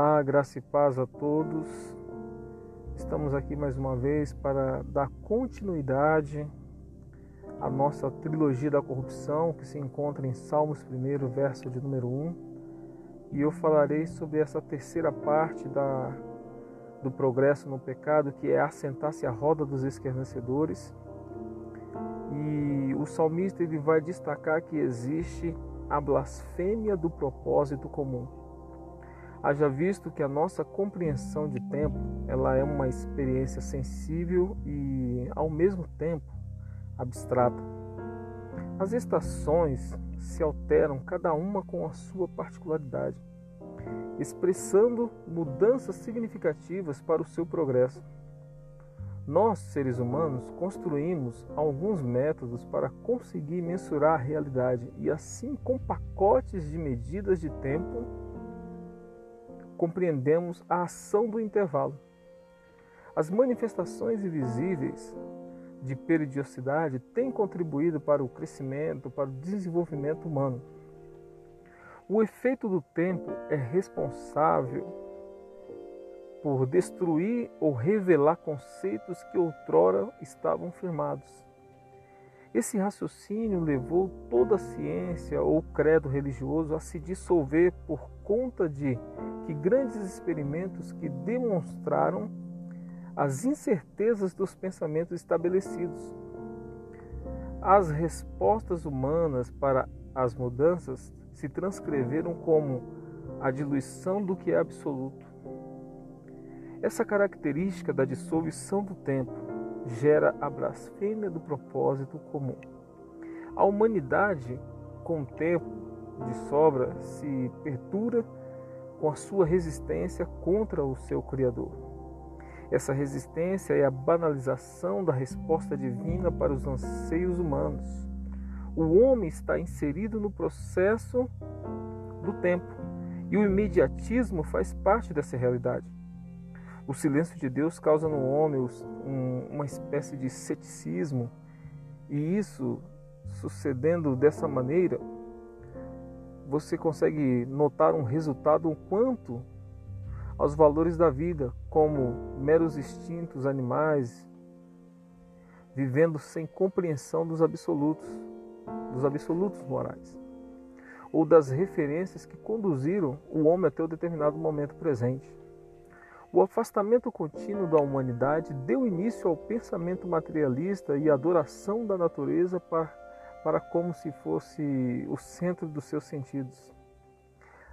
Olá, graça e paz a todos. Estamos aqui mais uma vez para dar continuidade à nossa trilogia da corrupção, que se encontra em Salmos 1, verso de número 1. E eu falarei sobre essa terceira parte da, do progresso no pecado, que é assentar-se à roda dos escarnecedores. E o salmista ele vai destacar que existe a blasfêmia do propósito comum. Haja visto que a nossa compreensão de tempo, ela é uma experiência sensível e ao mesmo tempo abstrata. As estações se alteram cada uma com a sua particularidade, expressando mudanças significativas para o seu progresso. Nós, seres humanos, construímos alguns métodos para conseguir mensurar a realidade e assim com pacotes de medidas de tempo compreendemos a ação do intervalo. As manifestações invisíveis de periodicidade têm contribuído para o crescimento, para o desenvolvimento humano. O efeito do tempo é responsável por destruir ou revelar conceitos que outrora estavam firmados. Esse raciocínio levou toda a ciência ou credo religioso a se dissolver por conta de que grandes experimentos que demonstraram as incertezas dos pensamentos estabelecidos. As respostas humanas para as mudanças se transcreveram como a diluição do que é absoluto. Essa característica da dissolução do tempo gera a blasfêmia do propósito comum. A humanidade, com o tempo de sobra, se pertura com a sua resistência contra o seu Criador. Essa resistência é a banalização da resposta divina para os anseios humanos. O homem está inserido no processo do tempo e o imediatismo faz parte dessa realidade. O silêncio de Deus causa no homem uma espécie de ceticismo, e isso sucedendo dessa maneira, você consegue notar um resultado um quanto aos valores da vida, como meros instintos animais, vivendo sem compreensão dos absolutos, dos absolutos morais, ou das referências que conduziram o homem até o determinado momento presente. O afastamento contínuo da humanidade deu início ao pensamento materialista e adoração da natureza para para como se fosse o centro dos seus sentidos.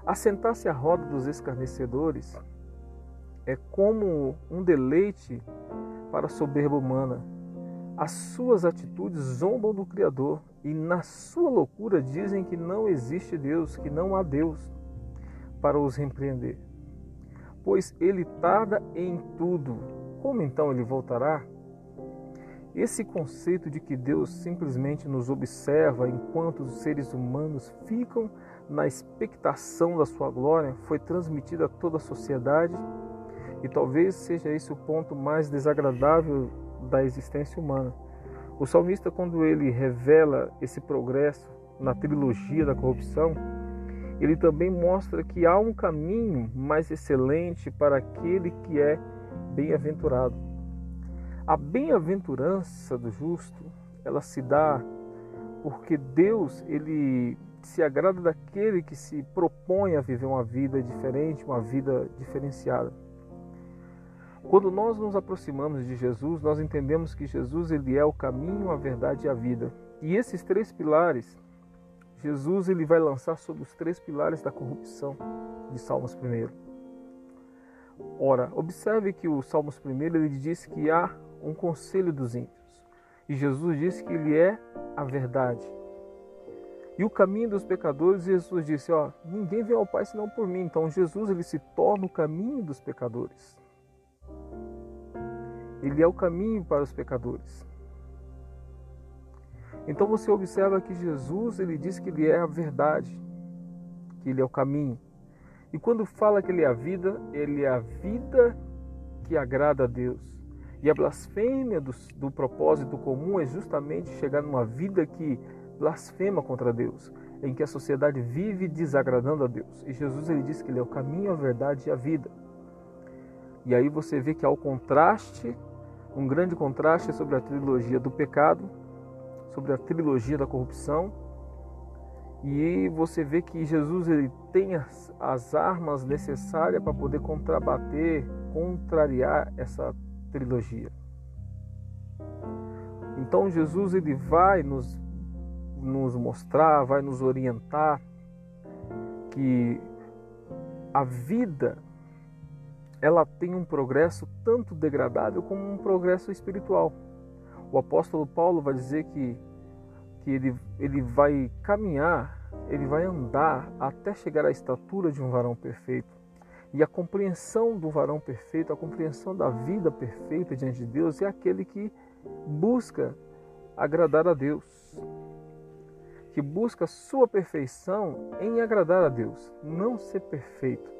Assentar-se à roda dos escarnecedores é como um deleite para a soberba humana. As suas atitudes zombam do Criador e, na sua loucura, dizem que não existe Deus, que não há Deus para os repreender. Pois ele tarda em tudo. Como então ele voltará? Esse conceito de que Deus simplesmente nos observa enquanto os seres humanos ficam na expectação da sua glória foi transmitido a toda a sociedade e talvez seja esse o ponto mais desagradável da existência humana. O salmista, quando ele revela esse progresso na trilogia da corrupção, ele também mostra que há um caminho mais excelente para aquele que é bem-aventurado. A bem-aventurança do justo, ela se dá porque Deus, ele se agrada daquele que se propõe a viver uma vida diferente, uma vida diferenciada. Quando nós nos aproximamos de Jesus, nós entendemos que Jesus ele é o caminho, a verdade e a vida. E esses três pilares, Jesus ele vai lançar sobre os três pilares da corrupção de Salmos 1. Ora, observe que o Salmos 1 ele diz que há um conselho dos ímpios. E Jesus disse que ele é a verdade. E o caminho dos pecadores, Jesus disse, ó, ninguém vem ao Pai senão por mim. Então Jesus ele se torna o caminho dos pecadores. Ele é o caminho para os pecadores. Então você observa que Jesus ele diz que ele é a verdade, que ele é o caminho. E quando fala que ele é a vida, ele é a vida que agrada a Deus. E a blasfêmia do, do propósito comum é justamente chegar numa vida que blasfema contra Deus. em que a sociedade vive desagradando a Deus. E Jesus ele disse que ele é o caminho, a verdade e a vida. E aí você vê que há o contraste, um grande contraste sobre a trilogia do pecado, sobre a trilogia da corrupção. E você vê que Jesus ele tem as, as armas necessárias para poder contrabater, contrariar essa trilogia. Então Jesus ele vai nos, nos mostrar, vai nos orientar que a vida ela tem um progresso tanto degradável como um progresso espiritual. O apóstolo Paulo vai dizer que, que ele, ele vai caminhar, ele vai andar até chegar à estatura de um varão perfeito. E a compreensão do varão perfeito, a compreensão da vida perfeita diante de Deus é aquele que busca agradar a Deus, que busca sua perfeição em agradar a Deus, não ser perfeito,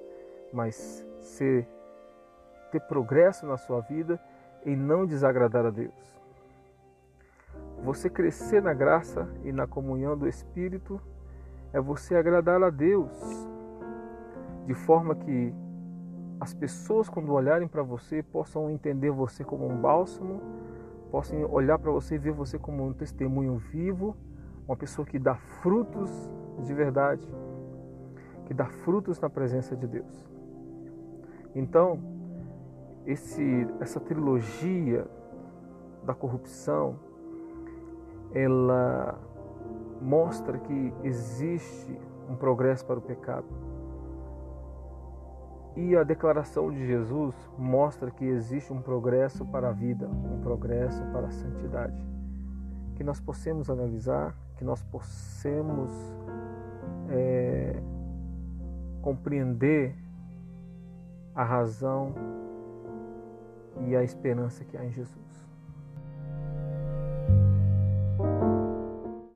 mas ser ter progresso na sua vida em não desagradar a Deus. Você crescer na graça e na comunhão do Espírito é você agradar a Deus, de forma que as pessoas, quando olharem para você, possam entender você como um bálsamo, possam olhar para você e ver você como um testemunho vivo, uma pessoa que dá frutos de verdade, que dá frutos na presença de Deus. Então, esse, essa trilogia da corrupção, ela mostra que existe um progresso para o pecado. E a declaração de Jesus mostra que existe um progresso para a vida, um progresso para a santidade. Que nós possamos analisar, que nós possamos é, compreender a razão e a esperança que há em Jesus.